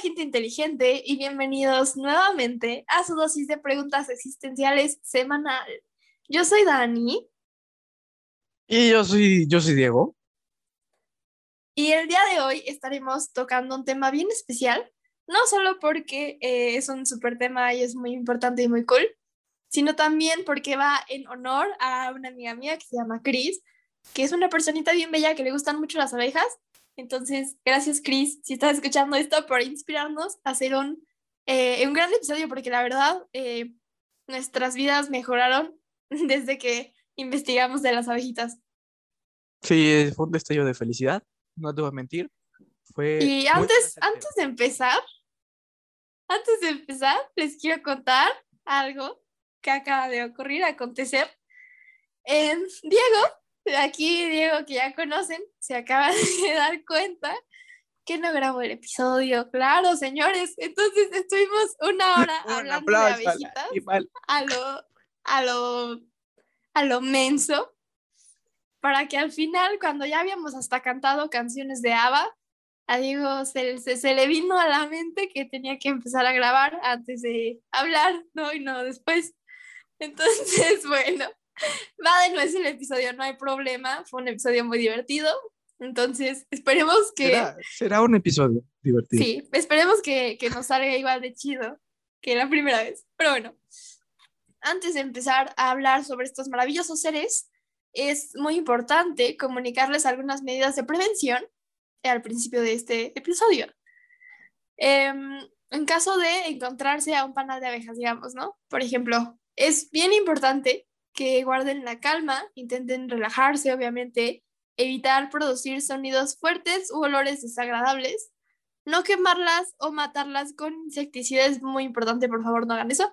gente inteligente y bienvenidos nuevamente a su dosis de preguntas existenciales semanal. Yo soy Dani Y yo soy, yo soy Diego. y el día de hoy estaremos tocando un tema bien especial, no solo porque eh, es un súper tema y es muy importante y muy cool, sino también porque va en honor a una amiga mía que se llama Chris, que es una personita bien bella que le gustan mucho las abejas. Entonces, gracias Chris, si estás escuchando esto, por inspirarnos a hacer un, eh, un gran episodio, porque la verdad, eh, nuestras vidas mejoraron desde que investigamos de las abejitas. Sí, fue un destello de felicidad, no te voy a mentir. Fue Y antes, antes de empezar, antes de empezar, les quiero contar algo que acaba de ocurrir, acontecer. Em, Diego, aquí Diego que ya conocen, se acaba de dar cuenta que no grabó el episodio. Claro, señores. Entonces estuvimos una hora Un hablando de aplauso al abejitas animal. a lo, a lo, a lo menso, para que al final, cuando ya habíamos hasta cantado canciones de ABBA, a Diego se, se, se le vino a la mente que tenía que empezar a grabar antes de hablar, ¿no? Y no después. Entonces, bueno, va de nuevo el episodio, no hay problema, fue un episodio muy divertido. Entonces, esperemos que... Será, será un episodio divertido. Sí, esperemos que, que nos salga igual de chido que la primera vez. Pero bueno, antes de empezar a hablar sobre estos maravillosos seres, es muy importante comunicarles algunas medidas de prevención al principio de este episodio. Em, en caso de encontrarse a un panal de abejas, digamos, ¿no? Por ejemplo, es bien importante que guarden la calma, intenten relajarse, obviamente, evitar producir sonidos fuertes u olores desagradables, no quemarlas o matarlas con insecticida es muy importante, por favor no hagan eso.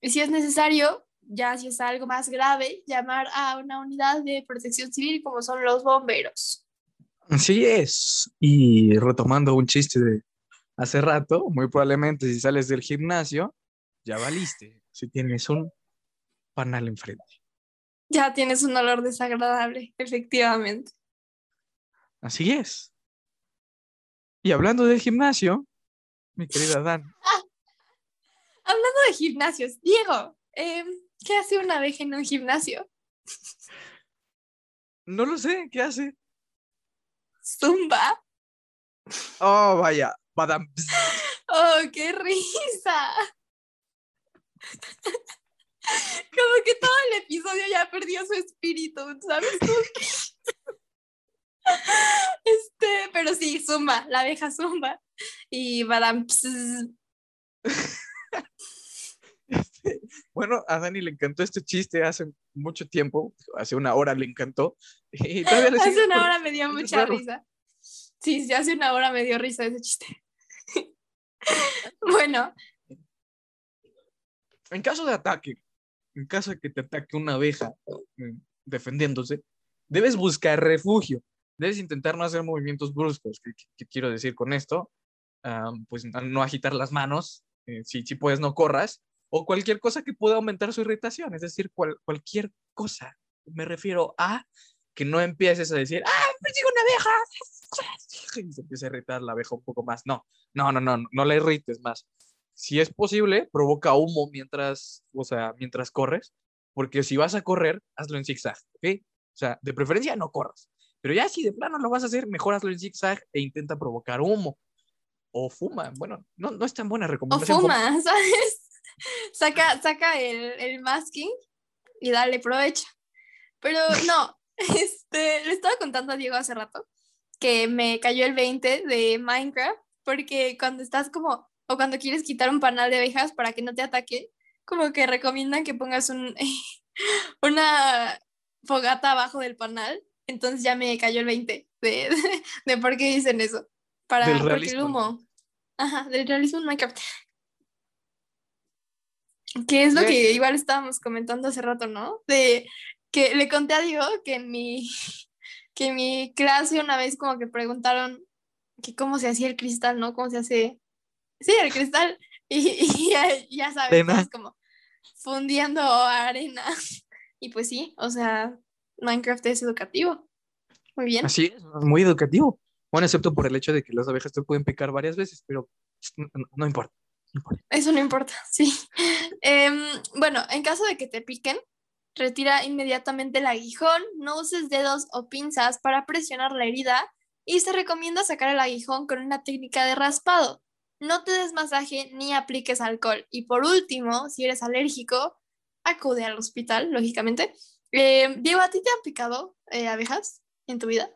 Y si es necesario, ya si es algo más grave, llamar a una unidad de protección civil como son los bomberos. Así es. Y retomando un chiste de hace rato, muy probablemente si sales del gimnasio, ya valiste. Si tienes un panal enfrente. Ya tienes un olor desagradable, efectivamente. Así es. Y hablando del gimnasio, mi querida Dan, Hablando de gimnasios, Diego, em, ¿qué hace una abeja en un gimnasio? no lo sé, ¿qué hace? Zumba. Oh, vaya, badam. ¡Oh, qué risa! Como que todo el episodio ya perdió su espíritu, ¿sabes? Que- Este, pero sí, zumba, la abeja zumba. Y badam, pss, Este, bueno, a Dani le encantó este chiste hace mucho tiempo, hace una hora le encantó. Y todavía le sigue hace una por- hora me dio es mucha raro. risa. Sí, sí, hace una hora me dio risa ese chiste. Bueno, En caso de ataque, en caso de que te ataque una abeja mm, defendiéndose, debes buscar refugio. Debes intentar no hacer movimientos bruscos. ¿Qué, qué- qué quiero decir con esto? Ah, pues no- agitar las manos. eh, si, si puedes, no corras. O cualquier cosa que pueda aumentar su irritación. Es decir, cual- cualquier cosa. Me refiero a que no empieces a decir, ¡ah, me persigue una abeja! Y se empieza a irritar la abeja un poco más. No, no, no, no, no la irrites más si es posible, provoca humo mientras, o sea, mientras corres, porque si vas a correr, hazlo en zigzag, ¿ok? O sea, de preferencia no corras, pero ya si de plano lo vas a hacer, mejor hazlo en zigzag e intenta provocar humo. O fuma, bueno, no, no es tan buena o recomendación. fuma, ¿sabes? Saca, saca el, el masking y dale provecho. Pero no, este, le estaba contando a Diego hace rato que me cayó el 20 de Minecraft, porque cuando estás como, o cuando quieres quitar un panal de abejas para que no te ataque, como que recomiendan que pongas un, una fogata abajo del panal. Entonces ya me cayó el 20 de, de, de por qué dicen eso. Para, Del porque el realismo. humo. Ajá, del realismo en Minecraft. Que es lo que igual estábamos comentando hace rato, ¿no? De que le conté a Diego que en mi, que en mi clase una vez como que preguntaron que cómo se hacía el cristal, ¿no? ¿Cómo se hace? Sí, el cristal. Y, y ya, ya sabes, es como fundiendo arena. Y pues sí, o sea, Minecraft es educativo. Muy bien. Así es, muy educativo. Bueno, excepto por el hecho de que las abejas te pueden picar varias veces, pero no, no- importa. no importa. Eso no importa, sí. Em, bueno, en caso de que te piquen, retira inmediatamente el aguijón, no uses dedos o pinzas para presionar la herida y se recomienda sacar el aguijón con una técnica de raspado. No te des masaje ni apliques alcohol. Y por último, si eres alérgico, acude al hospital, lógicamente. Em, Diego, ¿a ti te han picado eh, abejas en tu vida?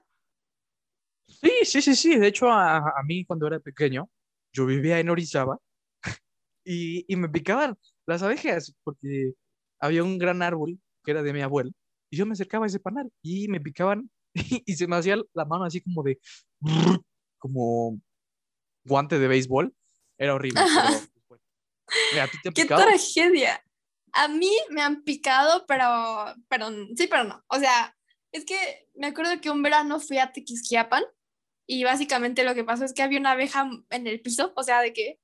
Sí, sí, sí, sí. De hecho, a, mí cuando era pequeño, yo vivía en Orizaba y, y me picaban las abejas porque había un gran árbol que era de mi abuelo y yo me acercaba a ese panal y me picaban y, se me hacía la mano así como de, como guante de béisbol. Era horrible. pero, pues, bueno. Mira, ¿a ti te han ¡Qué picado? tragedia! A mí me han picado, pero, pero sí, pero no. O sea, es que me acuerdo que un verano fui a Tequisquiapan y básicamente lo que pasó es que había una abeja en el piso, o sea, de que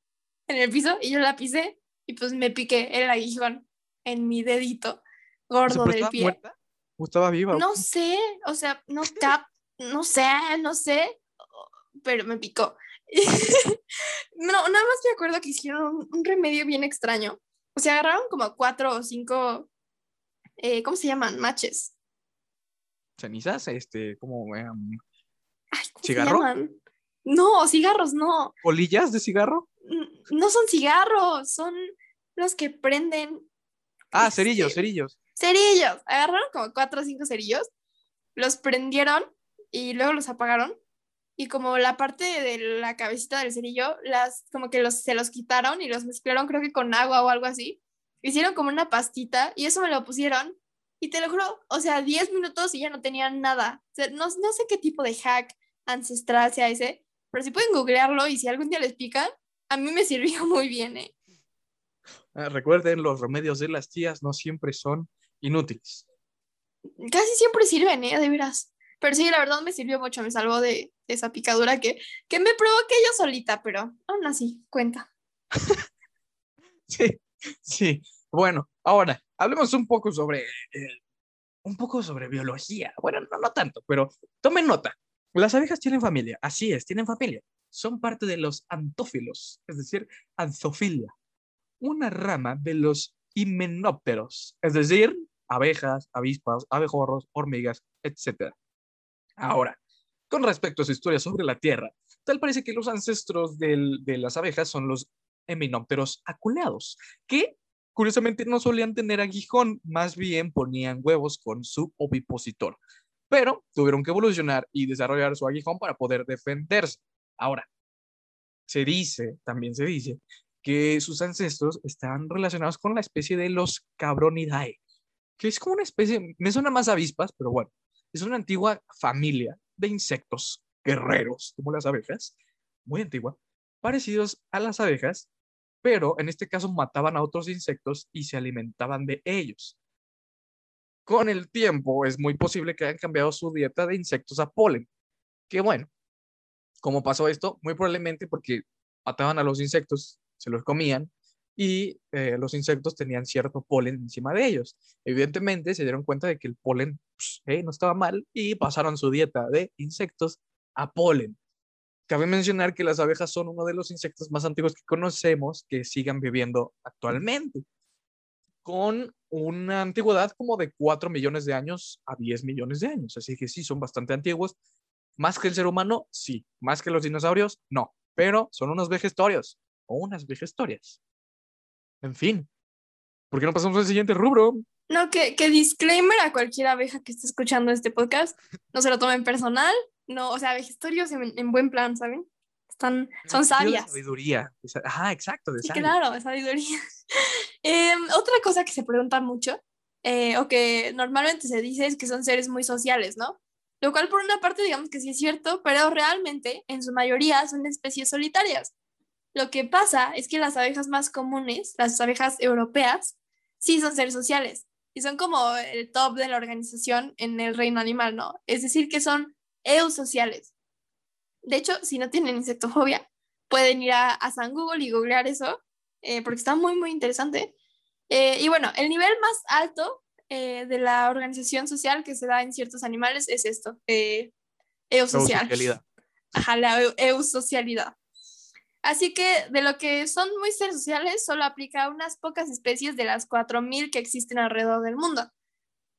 en el piso y yo la pisé y pues me piqué el aguijón en mi dedito gordo ¿pero del estaba pie. muerta? ¿O estaba viva? No sé, o sea, no cap, no sé, no sé, pero me picó. no, nada más me acuerdo que hicieron un, un remedio bien extraño. O sea, agarraron como cuatro o cinco, eh, ¿cómo se llaman? Matches. ¿Cenizas? Este, como em, Ay, ¿cómo se ¿Cigarro? llaman? No, cigarros, no. polillas de cigarro. No son cigarros, son los que prenden Ah, Este, cerillos, cerillos. cerillos. Agarraron como cuatro o cinco cerillos, los prendieron y luego los apagaron. Y como la parte de la cabecita del cerillo, las, como que los, se los quitaron y los mezclaron, creo que con agua o algo así. Hicieron como una pastita y eso me lo pusieron. Y te lo juro, o sea, 10 minutos y ya no tenían nada. O sea, no, no sé qué tipo de hack ancestral sea ese, pero si pueden googlearlo y si algún día les pican, a mí me sirvió muy bien, ¿eh? Ah, recuerden, los remedios de las tías no siempre son inútiles. Casi siempre sirven, ¿eh? De veras. Pero sí, la verdad me sirvió mucho, me salvó de, esa picadura que, que me provoqué yo solita, pero aún así, cuenta. Sí, sí. Bueno, ahora hablemos un poco sobre eh, un poco sobre biología. Bueno, no, no tanto, pero tomen nota. Las abejas tienen familia, así es, tienen familia. Son parte de los antófilos, es decir, anzofilia, una rama de los himenópteros, es decir, abejas, avispas, abejorros, hormigas, etc. Ahora, con respecto a su historia sobre la Tierra, tal parece que los ancestros de las abejas son los himenópteros aculeados, que curiosamente no solían tener aguijón, más bien ponían huevos con su ovipositor, pero tuvieron que evolucionar y desarrollar su aguijón para poder defenderse. Ahora, se dice, también se dice, que sus ancestros estaban relacionados con la especie de los Cabronidae, que es como una especie, me suena más avispas, pero bueno, es una antigua familia de insectos guerreros, como las abejas, muy antigua, parecidos a las abejas, pero en este caso mataban a otros insectos y se alimentaban de ellos. Con el tiempo es muy posible que hayan cambiado su dieta de insectos a polen, que bueno, ¿cómo pasó esto? Muy probablemente porque mataban a los insectos, se los comían y eh, los insectos tenían cierto polen encima de ellos. Evidentemente se dieron cuenta de que el polen pues, eh, no estaba mal y pasaron su dieta de insectos a polen. Cabe mencionar que las abejas son uno de los insectos más antiguos que conocemos que sigan viviendo actualmente, con una antigüedad como de 4 millones de años a 10 millones de años. Así que sí, son bastante antiguos. Más que el ser humano, sí. Más que los dinosaurios, no. Pero son unos vejestorios o unas vejestorias. En fin, ¿por qué no pasamos al siguiente rubro? No, que, que disclaimer a cualquier abeja que esté escuchando este podcast, no se lo tomen personal, no, o sea, vejestorios en, en buen plan, ¿saben? Están, son de sabias. sabiduría. de sa- Ajá, exacto, de Sí, sabia. claro, de sabiduría. Otra cosa que se pregunta mucho, eh, o que normalmente se dice, es que son seres muy sociales, ¿no? Lo cual por una parte digamos que sí es cierto, pero realmente en su mayoría son especies solitarias. Lo que pasa es que las abejas más comunes, las abejas europeas, sí son seres sociales y son como el top de la organización en el reino animal, ¿no? Es decir, que son eusociales. De hecho, si no tienen insectofobia, pueden ir a, a San Google y googlear eso, eh, porque está muy, muy interesante. Eh, y bueno, el nivel más alto eh, de la organización social que se da en ciertos animales es esto, eusocial. Eusocialidad. Ajá, la eu- eusocialidad. Así que de lo que son muy seres sociales, solo aplica a unas pocas especies de las 4.000 que existen alrededor del mundo.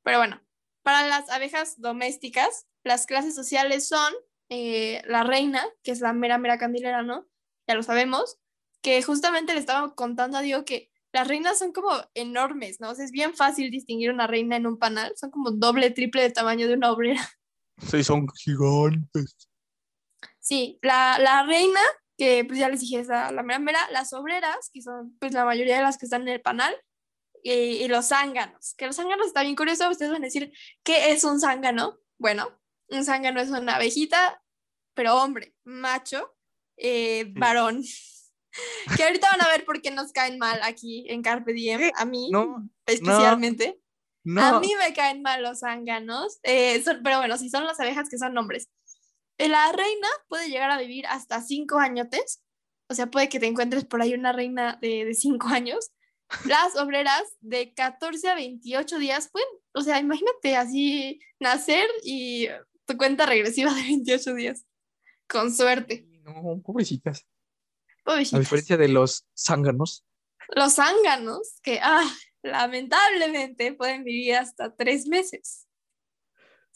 Pero bueno, para las abejas domésticas, las clases sociales son eh, la reina, que es la mera, mera candilera, ¿no? Ya lo sabemos, que justamente le estaba contando a Diego que las reinas son como enormes, ¿no? O sea, es bien fácil distinguir una reina en un panal, son como doble, triple de tamaño de una obrera. Sí, son gigantes. Sí, la, la reina, que pues ya les dije, es la, mera mera, las obreras, que son pues la mayoría de las que están en el panal, y, y los zánganos, que los zánganos está bien curioso, ustedes van a decir, ¿qué es un zángano? Bueno, un zángano es una abejita, pero hombre, macho, eh, varón. que ahorita van a ver por qué nos caen mal aquí en Carpe Diem, a mí No, especialmente. no. A mí me caen mal los zánganos, eh, son- pero bueno, si son las abejas que son hombres. La reina puede llegar a vivir hasta cinco añotes, o sea, puede que te encuentres por ahí una reina de, de cinco años. Las obreras de 14 a 28 días pueden, o sea, imagínate así nacer y tu cuenta regresiva de 28 días, con suerte. No, pobrecitas. A diferencia de los zánganos. Los zánganos, que ah, lamentablemente pueden vivir hasta tres meses.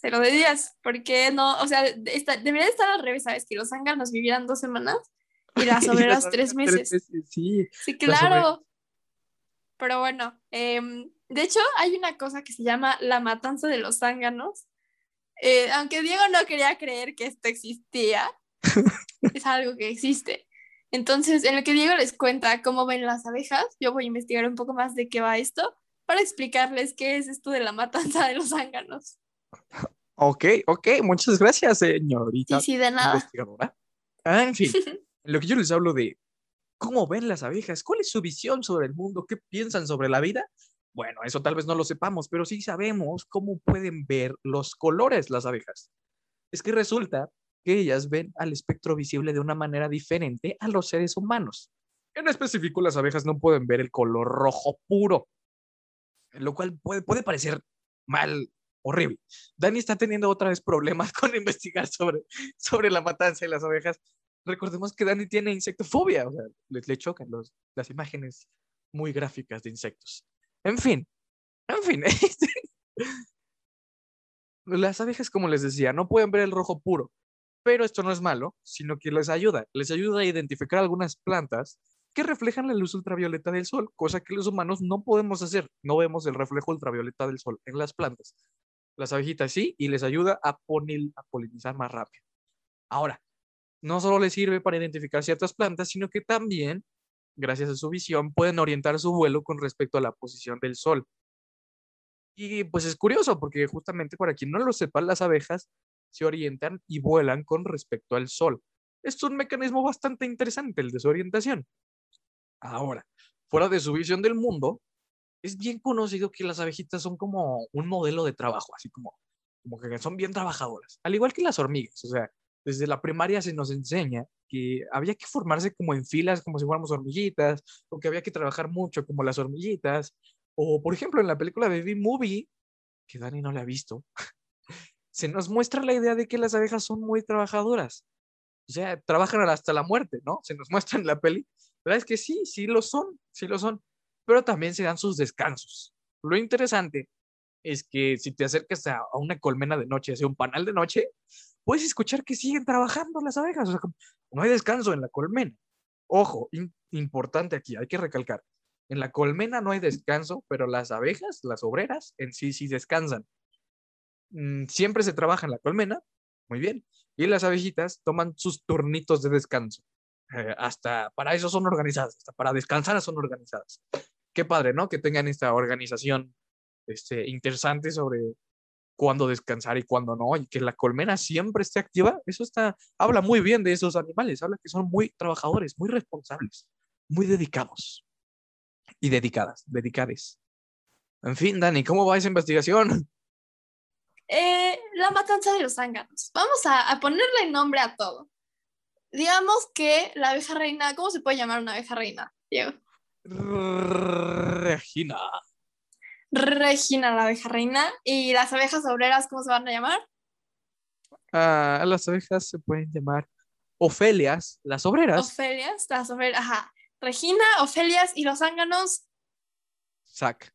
Cero de días, porque no, o sea, está- debería estar al revés, ¿sabes? Que los zánganos vivieran dos semanas y las obreras tres abejas meses. Sí. Sí, claro. Pero bueno, em, de hecho hay una cosa que se llama la matanza de los zánganos. Eh, aunque Diego no quería creer que esto existía, es algo que existe. Entonces, en lo que Diego les cuenta cómo ven las abejas, yo voy a investigar un poco más de qué va esto para explicarles qué es esto de la matanza de los zánganos. Ok, ok, muchas gracias, señorita Sí, sí, de nada. investigadora. Ah, en fin, en lo que yo les hablo de cómo ven las abejas, cuál es su visión sobre el mundo, qué piensan sobre la vida. Bueno, eso tal vez no lo sepamos, pero sí sabemos cómo pueden ver los colores las abejas. Es que resulta que ellas ven al espectro visible de una manera diferente a los seres humanos. En específico, las abejas no pueden ver el color rojo puro, lo cual puede, puede parecer mal, horrible. Dani está teniendo otra vez problemas con investigar sobre, sobre la matanza de las abejas. Recordemos que Dani tiene insectofobia, o sea, le, le chocan las imágenes muy gráficas de insectos. En fin, en fin. este, las abejas, como les decía, no pueden ver el rojo puro, pero esto no es malo, sino que les ayuda. Les ayuda a identificar algunas plantas que reflejan la luz ultravioleta del sol, cosa que los humanos no podemos hacer. No vemos el reflejo ultravioleta del sol en las plantas. Las abejitas sí, y les ayuda a, ponil- a polinizar más rápido. Ahora, no solo les sirve para identificar ciertas plantas, sino que también, gracias a su visión, pueden orientar su vuelo con respecto a la posición del sol. Y pues es curioso, porque justamente para quien no lo sepa, las abejas se orientan y vuelan con respecto al sol. Es un mecanismo bastante interesante el de su orientación. Ahora, fuera de su visión del mundo, es bien conocido que las abejitas son como un modelo de trabajo, así como, como que son bien trabajadoras, al igual que las hormigas. O sea, desde la primaria se nos enseña que había que formarse como en filas, como si fuéramos hormiguitas, o que había que trabajar mucho como las hormiguitas. O, por ejemplo, en la película Baby Movie, que Dani no la ha visto, se nos muestra la idea de que las abejas son muy trabajadoras. O sea, trabajan hasta la muerte, ¿no? Se nos muestra en la peli. La verdad es que sí, sí lo son, sí lo son. Pero también se dan sus descansos. Lo interesante es que si te acercas a, una colmena de noche, hacia un panal de noche, puedes escuchar que siguen trabajando las abejas. No hay descanso en la colmena. Ojo, importante aquí, hay que recalcar. En la colmena no hay descanso, pero las abejas, las obreras, en sí sí descansan. Mm, siempre se trabaja en la colmena, muy bien, y las abejitas toman sus turnitos de descanso. Eh, hasta para eso son organizadas, hasta para descansar son organizadas. Qué padre, ¿no? Que tengan esta organización este, interesante sobre cuándo descansar y cuándo no, y que la colmena siempre esté activa. Eso está, habla muy bien de esos animales, habla que son muy trabajadores, muy responsables, muy dedicados y dedicadas, dedicades. En fin, Dani, ¿cómo va esa investigación? Eh, la matanza de los zánganos. Vamos a, a ponerle nombre a todo. Digamos que la abeja reina, ¿cómo se puede llamar una abeja reina, Diego? Regina. Regina, la abeja reina. ¿Y las abejas obreras, cómo se van a llamar? Ah, las abejas se pueden llamar Ofelias, las obreras. Ofelias, las obreras, ajá. Regina, Ofelias y los zánganos. Sac.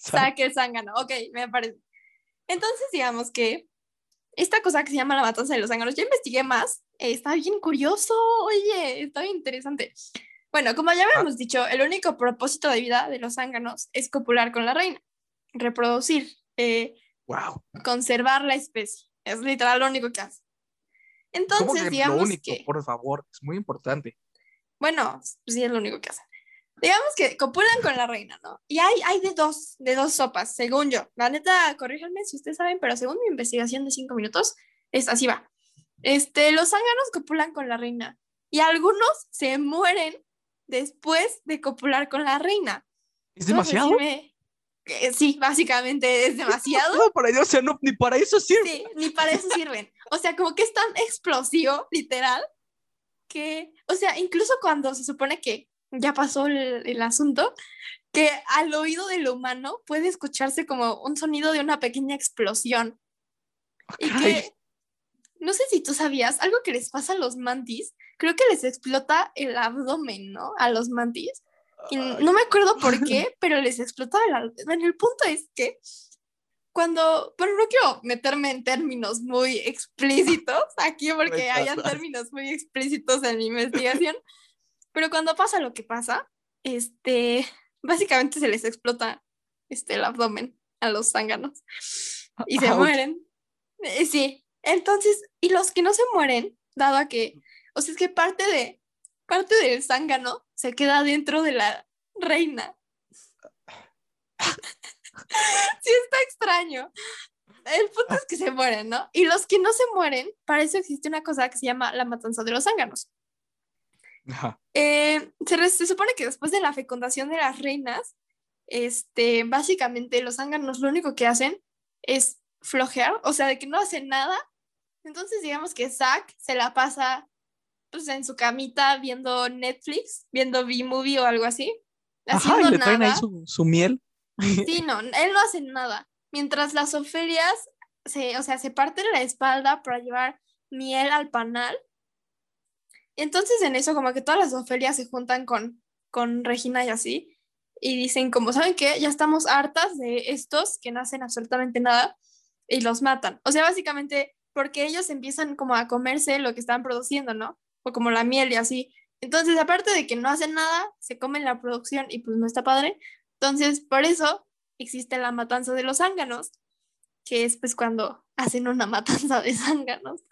Saque el zángano. Ok, me parece. Entonces, digamos que esta cosa que se llama la matanza de los zánganos, ya investigué más. eh, está bien curioso, oye, está bien interesante. Bueno, como ya habíamos dicho, el único propósito de vida de los zánganos es copular con la reina, reproducir, eh, Wow. conservar la especie. Es literal lo único que hace. ¿Cómo Entonces, que digamos lo único? que, Por favor, es muy importante. bueno, sí es lo único que hacen. Digamos que copulan con la reina, ¿no? Y hay, hay de dos, de dos sopas, según yo. La neta, corríjanme si ustedes saben, pero según mi investigación de cinco minutos, es así va. Este, los zánganos copulan con la reina y algunos se mueren después de copular con la reina. ¿Es ¿Puedes demasiado? decirme que sí, básicamente es demasiado. No, para Dios, o sea, no, ni para eso sirve. Sí, ni para eso sirven. O sea, como que es tan explosivo, literal, que, o sea, incluso cuando se supone que ya pasó el, el asunto, que al oído del humano puede escucharse como un sonido de una pequeña explosión. Y que, no sé si tú sabías, algo que les pasa a los mantis, creo que les explota el abdomen, ¿no? A los mantis. Y no me acuerdo por qué, pero les explota el abdomen. El punto es que cuando, pero no quiero meterme en términos muy explícitos aquí porque hayan términos muy explícitos en mi investigación, pero cuando pasa lo que pasa, este, básicamente se les explota este, el abdomen a los zánganos y se Ouch. mueren. Eh, Sí, entonces, y los que no se mueren, dado a que, o sea, es que parte de, parte del zángano se queda dentro de la reina. sí, está extraño. El punto es que se mueren, ¿no? Y los que no se mueren, para eso existe una cosa que se llama la matanza de los zánganos. Eh, se, supone que después de la fecundación de las reinas, este, básicamente los zánganos lo único que hacen es flojear, o sea, de que no hacen nada. Entonces, digamos que Zack se la pasa pues, en su camita viendo Netflix, viendo B-Movie o algo así. Ajá, y le traen ahí su, su miel. Sí, no, él no hace nada. Mientras las Ofelias se, o sea, se parten la espalda para llevar miel al panal. Entonces en eso como que todas las Ofelias se juntan con, con Regina y así. Y dicen como, ¿saben qué? Ya estamos hartas de estos que no hacen absolutamente nada y los matan. O sea, básicamente porque ellos empiezan como a comerse lo que están produciendo, ¿no? O como la miel y así. Entonces, aparte de que no hacen nada, se comen la producción y pues no está padre. Entonces, por eso existe la matanza de los zánganos, que es pues cuando hacen una matanza de zánganos.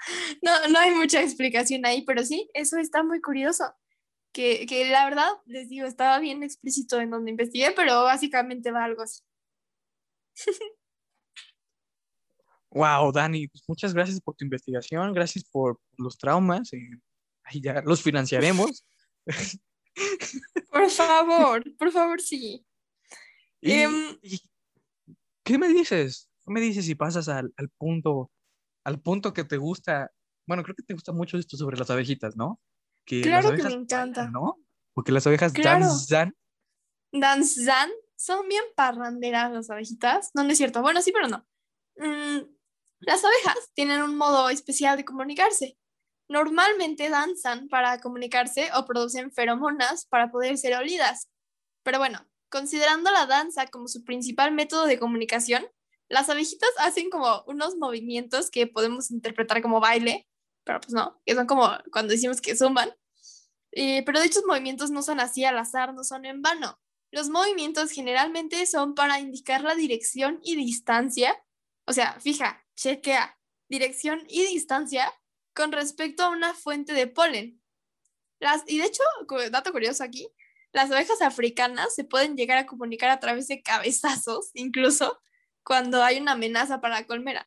No, no hay mucha explicación ahí, pero sí, eso está muy curioso. Que, que la verdad, les digo, estaba bien explícito en donde investigué, pero básicamente va algo así. Wow, Dani, pues muchas gracias por tu investigación, gracias por los traumas. eh, ya los financiaremos. Por favor, por favor, sí. Y- Em, y- ¿Qué me dices? ¿Qué me dices si pasas al, al punto, al punto que te gusta? Bueno, creo que te gusta mucho esto sobre las abejitas, ¿no? Que Claro que me encanta. bailan, ¿no? Porque las abejas Claro. danzan. Danzan, son bien parranderas las abejitas. No, no es cierto. Bueno, sí, pero no. Mm, las abejas tienen un modo especial de comunicarse. Normalmente danzan para comunicarse o producen feromonas para poder ser olidas. Pero bueno, considerando la danza como su principal método de comunicación, las abejitas hacen como unos movimientos que podemos interpretar como baile, pero pues no, que son como cuando decimos que zumban. Eh, pero dichos movimientos no son así al azar, no son en vano. Los movimientos generalmente son para indicar la dirección y distancia. O sea, fija, chequea, dirección y distancia con respecto a una fuente de polen. Las, y de hecho, dato curioso aquí, las abejas africanas se pueden llegar a comunicar a través de cabezazos, incluso cuando hay una amenaza para la colmena.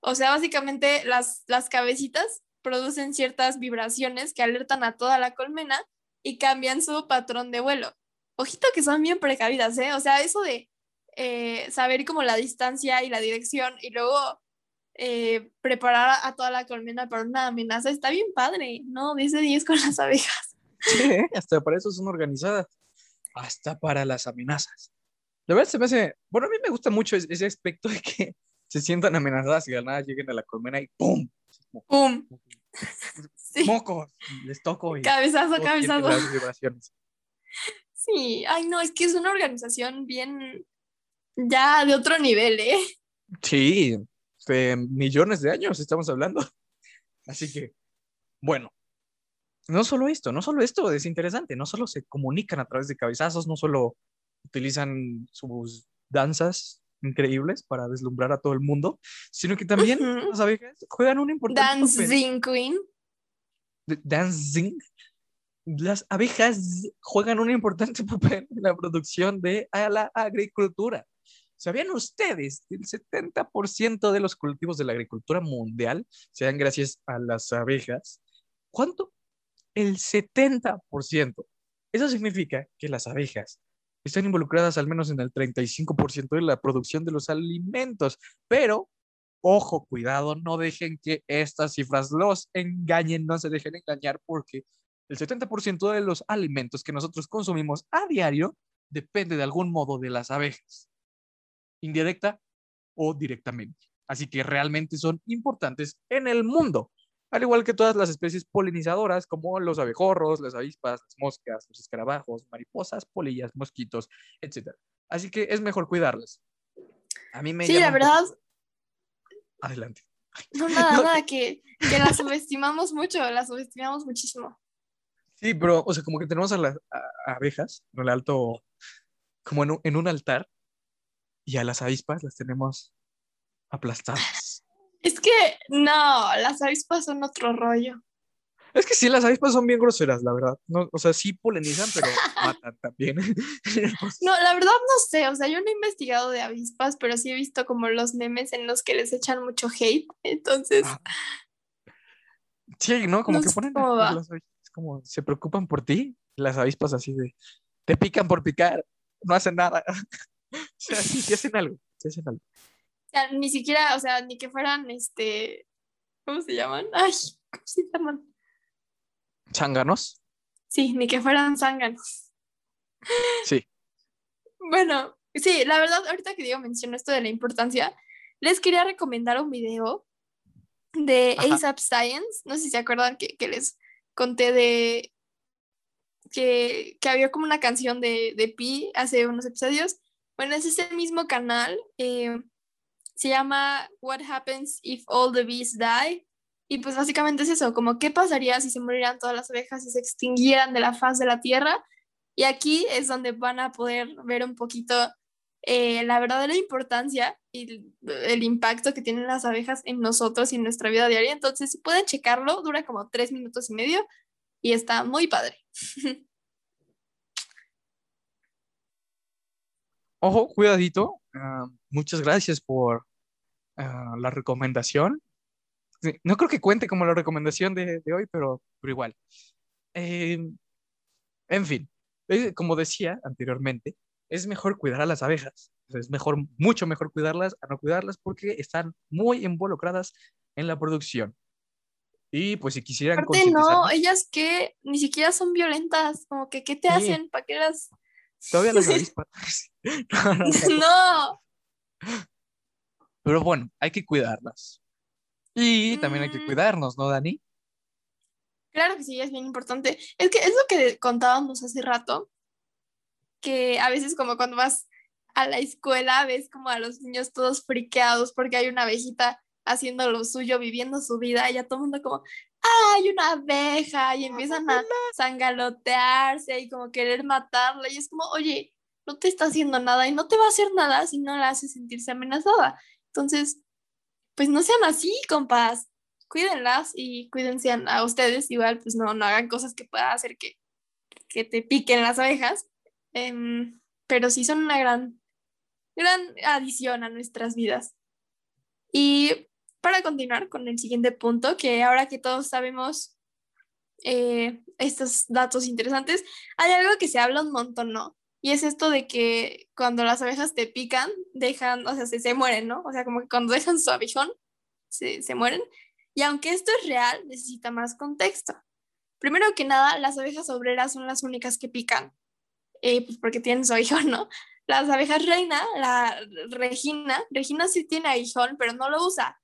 O sea, básicamente las, las cabecitas producen ciertas vibraciones que alertan a toda la colmena y cambian su patrón de vuelo. Ojito que son bien precavidas, ¿eh? O sea, eso de eh, saber como la distancia y la dirección y luego eh, preparar a, toda la colmena para una amenaza está bien padre, ¿no? 10 de 10 con las abejas. Sí, hasta para eso son organizadas. Hasta para las amenazas. La verdad se me hace, bueno, a mí me gusta mucho es- ese aspecto de que se sientan amenazadas y de nada lleguen a la colmena y ¡pum! ¡Pum! Sí. ¡Mocos! Les toco y Cabezazo, cabezazo. Sí, ay no, es que es una organización bien ya de otro nivel, ¿eh? Sí, de millones de años estamos hablando. Así que, bueno, no solo esto, no solo esto es interesante, no solo se comunican a través de cabezazos, no solo utilizan sus danzas increíbles para deslumbrar a todo el mundo, sino que también Ujú. las abejas juegan un importante papel. Dancing Queen. dancing, las abejas juegan un importante papel en la producción de a la agricultura. ¿Sabían ustedes que el 70% de los cultivos de la agricultura mundial se dan gracias a las abejas? ¿Cuánto? El 70%. Eso significa que las abejas están involucradas al menos en el 35% de la producción de los alimentos, pero Ojo, cuidado, no dejen que estas cifras los engañen, no se dejen engañar porque el 70% de los alimentos que nosotros consumimos a diario depende de algún modo de las abejas, indirecta o directamente. Así que realmente son importantes en el mundo, al igual que todas las especies polinizadoras como los abejorros, las avispas, las moscas, los escarabajos, mariposas, polillas, mosquitos, etc. Así que es mejor cuidarlas. A mí me Sí, la verdad, Adelante. no, nada, No, nada, que, que la subestimamos mucho, la subestimamos muchísimo. Sí, pero, o sea, como que tenemos a las a- abejas en el alto, como en un, en un altar, y a las avispas las tenemos aplastadas. Es que no, las avispas son otro rollo. Es que sí, las avispas son bien groseras, la verdad. No, o sea, sí polinizan, pero matan también. No, la verdad no sé, o sea, yo no he investigado de avispas, pero sí he visto como los memes en los que les echan mucho hate, entonces, Ah, Sí, ¿no? Como No que ponen las avispas como se preocupan por ti, las avispas así de, te pican por picar, no hacen nada. O sea, sí, sí hacen algo, sí hacen algo. O sea, ni siquiera, o sea, ni que fueran, este, ¿cómo se llaman? Ay, ¿cómo se llaman? Zánganos, Sí, ni que fueran zánganos. sí. Bueno, sí, la verdad, ahorita que digo, menciono esto de la importancia, les quería recomendar un video de. ASAP Science. No sé si se acuerdan que, que les conté de que, que había como una canción de, de Pi hace unos episodios. Bueno, es ese mismo canal. eh, se llama What Happens If All the Bees Die. Y pues básicamente es eso, como qué pasaría si se murieran todas las abejas y se extinguieran de la faz de la Tierra. Y aquí es donde van a poder ver un poquito eh, la verdadera importancia y el, el impacto que tienen las abejas en nosotros y en nuestra vida diaria. Entonces, si pueden checarlo, dura como tres minutos y medio y está muy padre. Ojo, cuidadito. ah, muchas gracias por ah, la recomendación. No creo que cuente como la recomendación de, de hoy, pero, pero igual. Eh, en fin, eh, como decía anteriormente, es mejor cuidar a las abejas. Es mejor, mucho mejor cuidarlas a no cuidarlas porque están muy involucradas en la producción. Y pues si quisieran Aparte, no, ellas que ni siquiera son violentas, como que, ¿qué te Sí. hacen? ¿Para qué las...? Todavía las avispas. No, no, no. no. Pero bueno, hay que cuidarlas. Y también hay que Mm. cuidarnos, ¿no, Dani? Claro que sí, es bien importante. Es que es lo que contábamos hace rato, que a veces como cuando vas a la escuela ves como a los niños todos friqueados porque hay una abejita haciendo lo suyo, viviendo su vida, y ya todo el mundo como, ¡ah, hay una abeja! Y empiezan a zangalotearse y como querer matarla, y es como, oye, no te está haciendo nada y no te va a hacer nada si no la haces sentirse amenazada. Entonces, pues no sean así, compas cuídenlas y cuídense a, a ustedes. Igual, pues no, no hagan cosas que puedan hacer que, que te piquen las abejas. Em, pero sí son una gran, gran adición a nuestras vidas. Y para continuar con el siguiente punto, que ahora que todos sabemos eh, estos datos interesantes, hay algo que se habla un montón, ¿no? Y es esto de que cuando las abejas te pican, dejan, o sea, se, se mueren, ¿no? O sea, como que cuando dejan su abejón, se, se mueren. Y aunque esto es real, necesita más contexto. Primero que nada, las abejas obreras son las únicas que pican. eh, pues porque tienen su aguijón, ¿no? Las abejas reina, la Regina, Regina sí tiene aguijón, pero no lo usa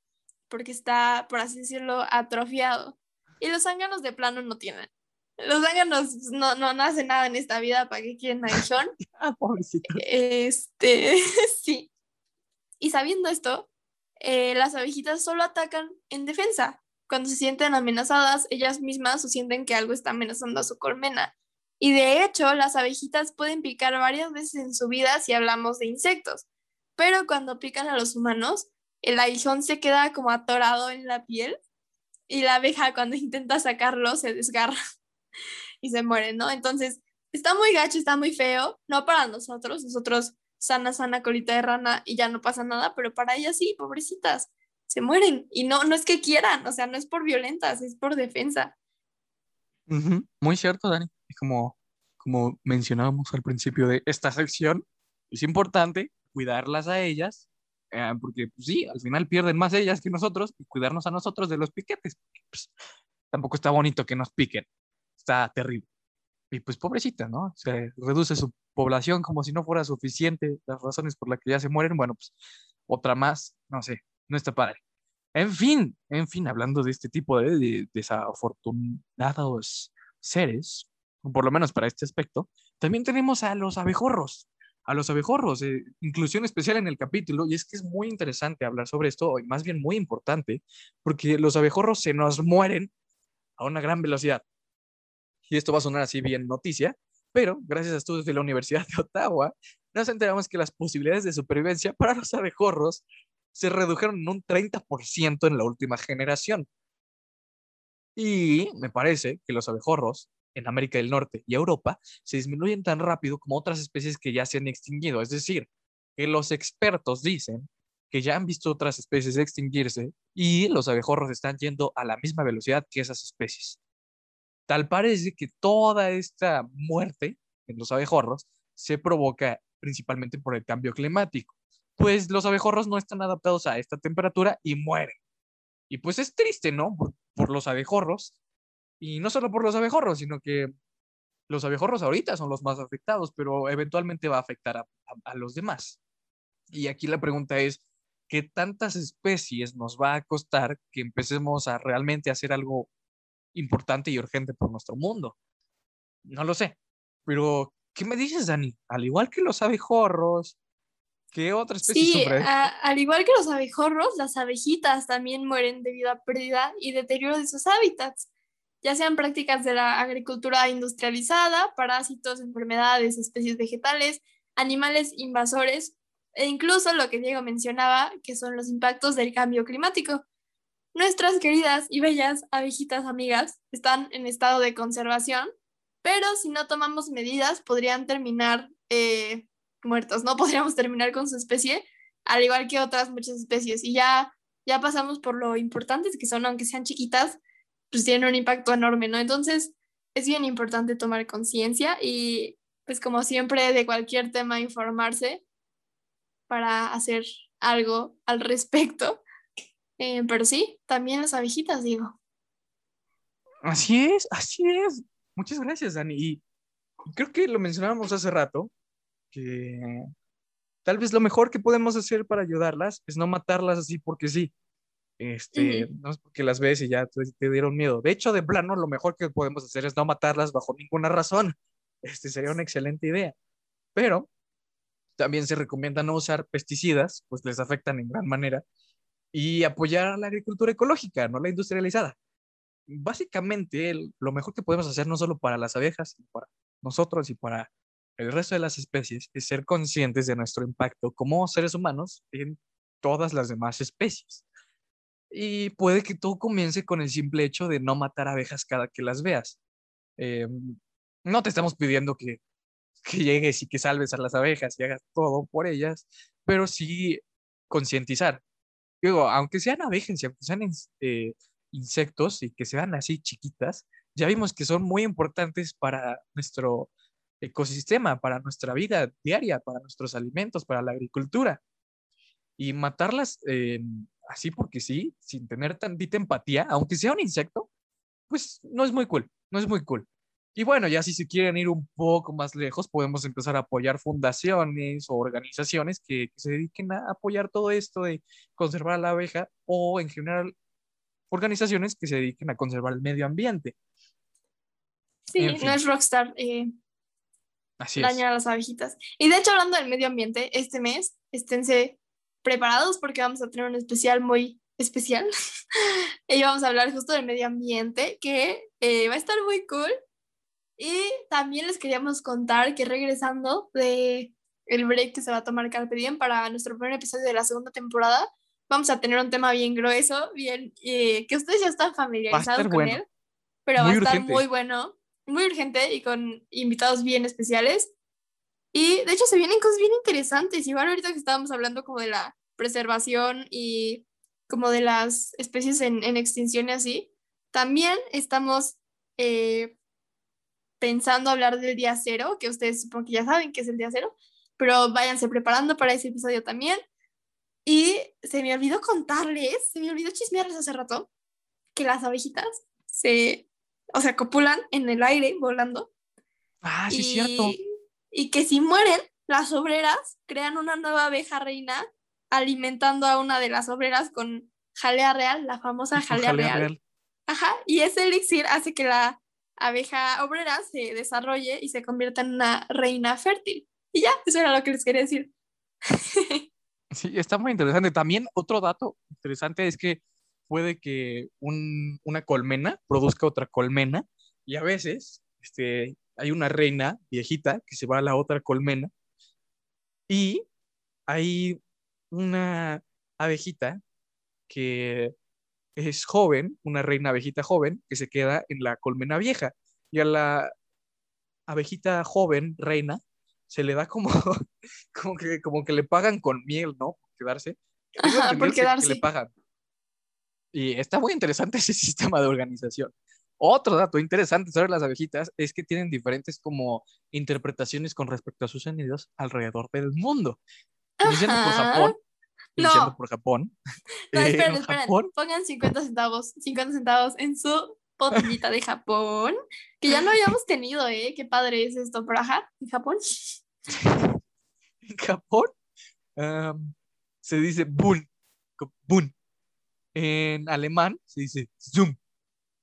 porque está, por así decirlo, atrofiado. Y los zánganos de plano no tienen. Los zánganos no, no, no hacen nada en esta vida para que quieren aguijón. ah, pobrecito. Este, sí. Y sabiendo esto, eh, las abejitas solo atacan en defensa. Cuando se sienten amenazadas, ellas mismas o sienten que algo está amenazando a su colmena. Y de hecho, las abejitas pueden picar varias veces en su vida si hablamos de insectos. Pero cuando pican a los humanos, el aguijón se queda como atorado en la piel y la abeja cuando intenta sacarlo se desgarra y se muere, ¿no? Entonces, está muy gacho, está muy feo, no para nosotros, nosotros sana, sana colita de rana y ya no pasa nada, pero para ellas sí, pobrecitas, se mueren. Y no, no es que quieran, o sea, no es por violentas, es por defensa. Muy cierto, Dani. Y como, como mencionábamos al principio de esta sección, es importante cuidarlas a ellas, eh, porque pues, sí, al final pierden más ellas que nosotros y cuidarnos a nosotros de los piquetes. Pues, tampoco está bonito que nos piquen, está terrible. Y pues pobrecita, ¿no? Se reduce su población como si no fuera suficiente las razones por las que ya se mueren. Bueno, pues otra más, no sé, no está padre. En fin, en fin, hablando de este tipo de, desafortunados seres, por lo menos para este aspecto, también tenemos a los abejorros, a los abejorros, eh, inclusión especial en el capítulo, y es que es muy interesante hablar sobre esto, y más bien muy importante, porque los abejorros se nos mueren a una gran velocidad y esto va a sonar así bien noticia, pero gracias a estudios de la Universidad de Ottawa, nos enteramos que las posibilidades de supervivencia para los abejorros se redujeron en un 30% en la última generación. Y me parece que los abejorros en América del Norte y Europa se disminuyen tan rápido como otras especies que ya se han extinguido. Es decir, que los expertos dicen que ya han visto otras especies extinguirse y los abejorros están yendo a la misma velocidad que esas especies. Tal parece que toda esta muerte en los abejorros se provoca principalmente por el cambio climático, pues los abejorros no están adaptados a esta temperatura y mueren. Y pues es triste, ¿no? Por, los abejorros. Y no solo por los abejorros, sino que los abejorros ahorita son los más afectados, pero eventualmente va a afectar a, a los demás. Y aquí la pregunta es, ¿qué tantas especies nos va a costar que empecemos a realmente hacer algo importante y urgente por nuestro mundo. No lo sé, pero ¿qué me dices, Dani? Al igual que los abejorros, ¿qué otra especie sí, al igual que los abejorros, las abejitas también mueren debido a pérdida y deterioro de sus hábitats, ya sean prácticas de la agricultura industrializada, parásitos, enfermedades, especies vegetales, animales invasores e incluso lo que Diego mencionaba, que son los impactos del cambio climático. Nuestras queridas y bellas abejitas amigas están en estado de conservación, pero si no tomamos medidas podrían terminar eh, muertos, ¿no? Podríamos terminar con su especie, al igual que otras muchas especies. Y ya, ya pasamos por lo importantes que son, aunque sean chiquitas, pues tienen un impacto enorme, ¿no? Entonces, es bien importante tomar conciencia y, pues como siempre, de cualquier tema informarse para hacer algo al respecto. Eh, pero sí, también las abejitas, digo. Así es, así es. Muchas gracias, Dani. Y creo que lo mencionábamos hace rato, que tal vez lo mejor que podemos hacer para ayudarlas es no matarlas así porque sí. Este, no es porque las ves y ya te, te, dieron miedo. De hecho, de plano, lo mejor que podemos hacer es no matarlas bajo ninguna razón. Este sería una excelente idea. Pero también se recomienda no usar pesticidas, pues les afectan en gran manera y apoyar a la agricultura ecológica, no la industrializada. Básicamente, lo mejor que podemos hacer no solo para las abejas, sino para nosotros y para el resto de las especies es ser conscientes de nuestro impacto como seres humanos en todas las demás especies. Y puede que todo comience con el simple hecho de no matar abejas cada que las veas. Em, no te estamos pidiendo que, que llegues y que salves a las abejas y hagas todo por ellas, pero sí concientizar digo, aunque sean abejas aunque sean eh, insectos y que sean así chiquitas, ya vimos que son muy importantes para nuestro ecosistema, para nuestra vida diaria, para nuestros alimentos, para la agricultura. Y matarlas así porque sí, sin tener tantita empatía, aunque sea un insecto, pues no es muy cool, no es muy cool. Y bueno, ya si se quieren ir un poco más lejos, podemos empezar a apoyar fundaciones o organizaciones que, que se dediquen a apoyar todo esto de conservar a la abeja o en general organizaciones que se dediquen a conservar el medio ambiente. Sí, En fin. no es rockstar eh, Así es. dañar a las abejitas. Y de hecho, hablando del medio ambiente, este mes esténse preparados porque vamos a tener un especial muy especial. y vamos a hablar justo del medio ambiente, que eh, va a estar muy cool. Y también les queríamos contar que regresando de el break que se va a tomar Carpe Diem para nuestro primer episodio de la segunda temporada, vamos a tener un tema bien grueso, bien eh, que ustedes ya están familiarizados con bueno. él, pero va Muy a estar urgente. muy bueno, muy urgente y con invitados bien especiales. Y de hecho se vienen cosas bien interesantes. Igual ahorita que estábamos hablando como de la preservación y como de las especies en, en extinción y así, también estamos eh, pensando hablar del día cero, que ustedes supongo que ya saben que es el día cero, pero váyanse preparando para ese episodio también. Y se me olvidó contarles, se me olvidó chismearles hace rato, que las abejitas se, o sea, copulan en el aire volando Ah, sí, es y, cierto. Y que si mueren, las obreras crean una nueva abeja reina alimentando a una de las obreras con jalea real, la famosa jalea, jalea real. real. Ajá, y ese elixir hace que la abeja obrera se desarrolle y se convierta en una reina fértil. Y ya, eso era lo que les quería decir. Sí, está muy interesante. También otro dato interesante es que puede que un- una colmena produzca otra colmena y a veces este, hay una reina viejita que se va a la otra colmena y hay una abejita que es joven, una reina abejita joven que se queda en la colmena vieja y a la abejita joven, reina, se le da como, como que, como que le pagan con miel, ¿no? Por quedarse. Ajá, por que- que, quedarse. le pagan. Y está muy interesante ese sistema de organización. Otro dato interesante sobre las abejitas es que tienen diferentes como interpretaciones con respecto a sus sonidos alrededor del mundo. Iniciando por. Japón. Iniciando No. por Japón. No, eh, esperen, en esperen. Japón, Pongan 50 centavos, 50 centavos en su botellita de Japón, que ya no habíamos tenido, ¿eh? Qué padre es esto, pero ajá, en Japón. en Japón se dice bun, bun. En alemán se dice zoom,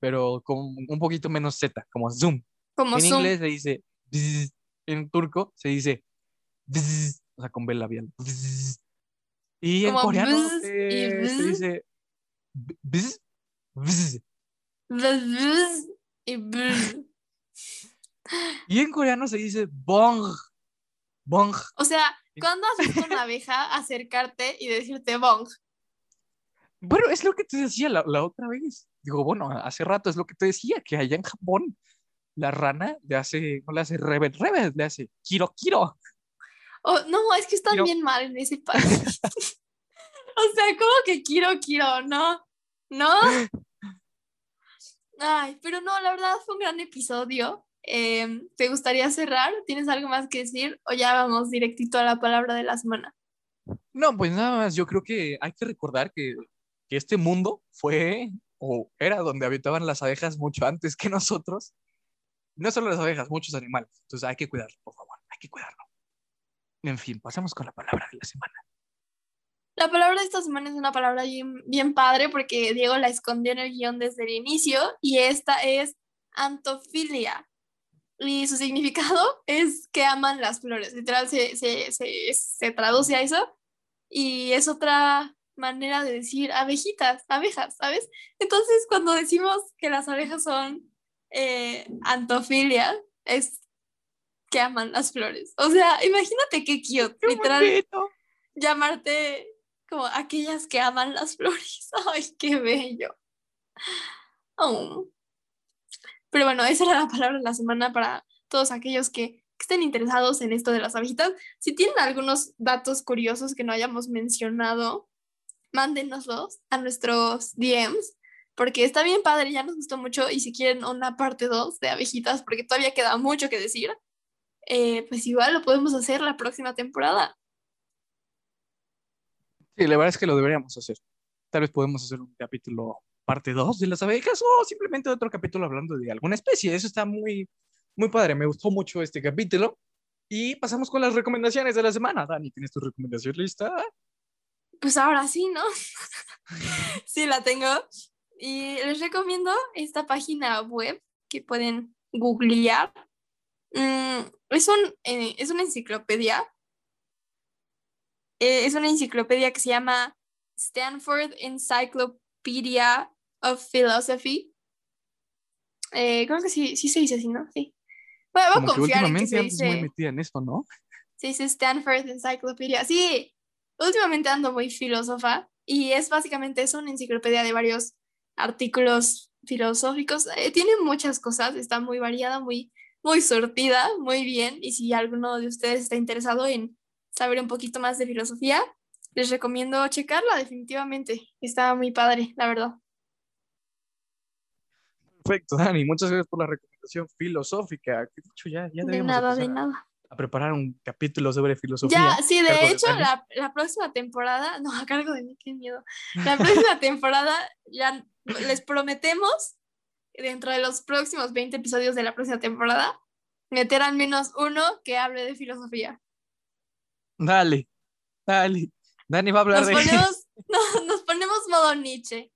pero con un poquito menos Z, como zoom. Como En Zoom. inglés se dice bzz. En turco se dice bzz, o sea, con B labial. bzz. Y en coreano y eh, se dice bzz, bzz. Y bzz. Y en coreano se dice bong, bong. O sea, ¿cuándo has visto una abeja acercarte y decirte bong? Bueno, es lo que te decía la, la otra vez. Digo, bueno, hace rato es lo que te decía, que allá en Japón la rana le hace, no le hace rebel, rebel, le hace kiro, kiro. Oh, no, es que están bien mal en ese país. o sea, ¿cómo que quiero, quiero? No, no. Ay, pero no, la verdad fue un gran episodio. Em, ¿Te gustaría cerrar? ¿Tienes algo más que decir? O ya vamos directito a la palabra de la semana. No, pues nada más, yo creo que hay que recordar que, que este mundo fue o era donde habitaban las abejas mucho antes que nosotros. No solo las abejas, muchos animales. Entonces hay que cuidarlo, por favor, hay que cuidarlo. En fin, pasamos con la palabra de la semana. La palabra de esta semana es una palabra bien, bien padre porque Diego la escondió en el guion desde el inicio y esta es antofilia. Y su significado es que aman las flores. Literal se, se, se, se traduce a eso y es otra manera de decir abejitas, abejas, ¿sabes? Entonces cuando decimos que las abejas son eh, antofilia, es que aman las flores. O sea, imagínate qué cute. ¡Qué Literal, bonito! llamarte como aquellas que aman las flores. Ay, qué bello. Oh. Pero bueno, esa era la palabra de la semana para todos aquellos que, que estén interesados en esto de las abejitas. Si tienen algunos datos curiosos que no hayamos mencionado, mándenoslos a nuestros DMs, porque está bien padre, ya nos gustó mucho y si quieren una parte 2 de abejitas, porque todavía queda mucho que decir, eh, pues igual lo podemos hacer la próxima temporada. Sí, la verdad es que lo deberíamos hacer. Tal vez podemos hacer un capítulo parte 2 de las abejas o simplemente otro capítulo hablando de alguna especie. Eso está muy, muy padre, me gustó mucho este capítulo. Y pasamos con las recomendaciones de la semana. Dani, ¿tienes tu recomendación lista? Pues ahora sí, ¿no? sí, la tengo. Y les recomiendo esta página web que pueden googlear. Mm, es, un, eh, es una enciclopedia. Eh, es una enciclopedia que se llama Stanford Encyclopedia of Philosophy. Eh, creo que sí, sí se dice así, ¿no? Sí. Bueno, voy a confiar en que se dice... muy metida en esto, ¿no? Se dice Stanford Encyclopedia. Sí, últimamente ando muy filósofa y es básicamente es una enciclopedia de varios artículos filosóficos. Eh, tiene muchas cosas, está muy variada, muy, muy sortida, muy bien. Y si alguno de ustedes está interesado en saber un poquito más de filosofía, les recomiendo checarla definitivamente. Está muy padre, la verdad. Perfecto, Dani. Muchas gracias por la recomendación filosófica. ya, ya de nada, de nada. A preparar un capítulo sobre filosofía. Ya, sí, de hecho, la, la, próxima temporada, no, a cargo de mí, qué miedo. La próxima temporada ya les prometemos, dentro de los próximos 20 episodios de la próxima temporada, meter al menos uno que hable de filosofía. Dale, dale. Dani va a hablar nos de ponemos, no, nos ponemos modo Nietzsche.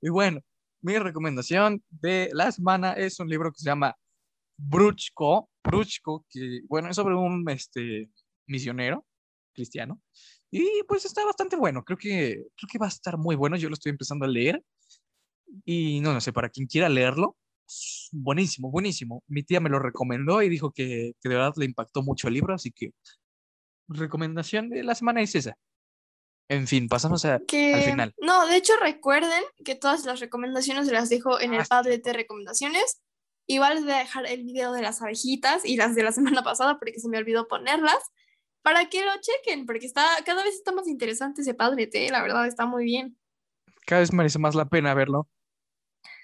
y bueno, mi recomendación de la semana es un libro que se llama Bruchko, Bruchko, que bueno, es sobre un este, misionero cristiano. Y pues está bastante bueno, creo que, creo que va a estar muy bueno, yo lo estoy empezando a leer. Y no, no sé, para quien quiera leerlo, buenísimo, buenísimo. Mi tía me lo recomendó y dijo que, que de verdad le impactó mucho el libro, así que recomendación de la semana es esa. En fin, pasamos al final. No, de hecho recuerden que todas las recomendaciones las dejo en el ah, Padre de recomendaciones. Igual les voy a dejar el video de las abejitas y las de la semana pasada porque se me olvidó ponerlas para que lo chequen, porque está, cada vez está más interesante ese Padlet, la verdad está muy bien. Cada vez merece más la pena verlo.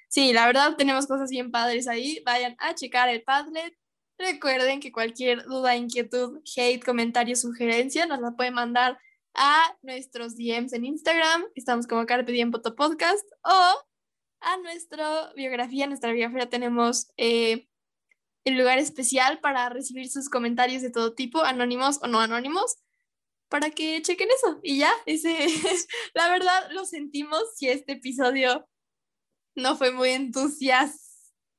Sí, la verdad tenemos cosas bien padres ahí. Vayan a checar el Padlet. Recuerden que cualquier duda, inquietud, hate, comentario, sugerencia nos la pueden mandar a nuestros DMs en Instagram. Estamos como Carpe Diem Podcast o a nuestra biografía. nuestra biografía tenemos eh, el lugar especial para recibir sus comentarios de todo tipo, anónimos o no anónimos, para que chequen eso. Y ya, ese, la verdad lo sentimos si este episodio no fue muy entusiasta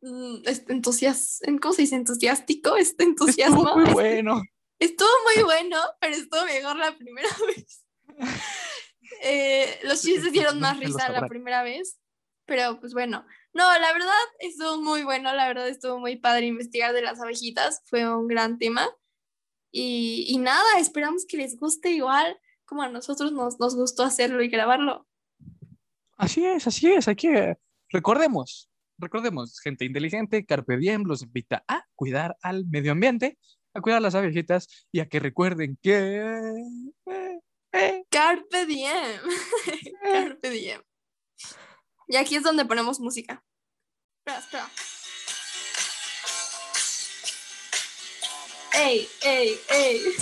Mm, entusias ¿cómo se dice? Entusiástico, este entusiasmo. Estuvo muy bueno. Estuvo muy bueno, pero estuvo mejor la primera vez. Eh, los chistes dieron más risa la primera vez, pero pues bueno. No, la verdad estuvo muy bueno, la verdad estuvo muy padre investigar de las abejitas, fue un gran tema. Y, y nada, esperamos que les guste igual como a nosotros nos, nos gustó hacerlo y grabarlo. Así es, así es, hay que recordemos, recordemos, gente inteligente, Carpe Diem los invita a cuidar al medio ambiente, a cuidar las abejitas y a que recuerden que... Eh, eh, Carpe Diem. Carpe Diem. Y aquí es donde ponemos música. Espera, espera. ¡Ey, ey, ey!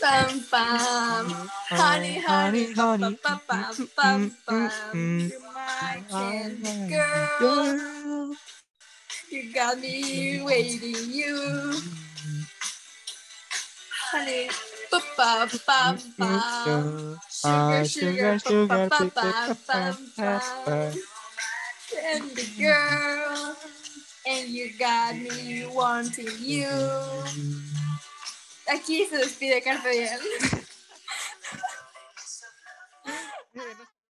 Pam, pam. Honey, honey, honey. Pam, pam, pam, pam. You're my candy girl. You got me waiting, you. Honey. Pa, pa, pa, pa. Sugar, sugar, sugar, pa, pa. Candy girl. And you got me wanting you. Aquí se despide Carpe.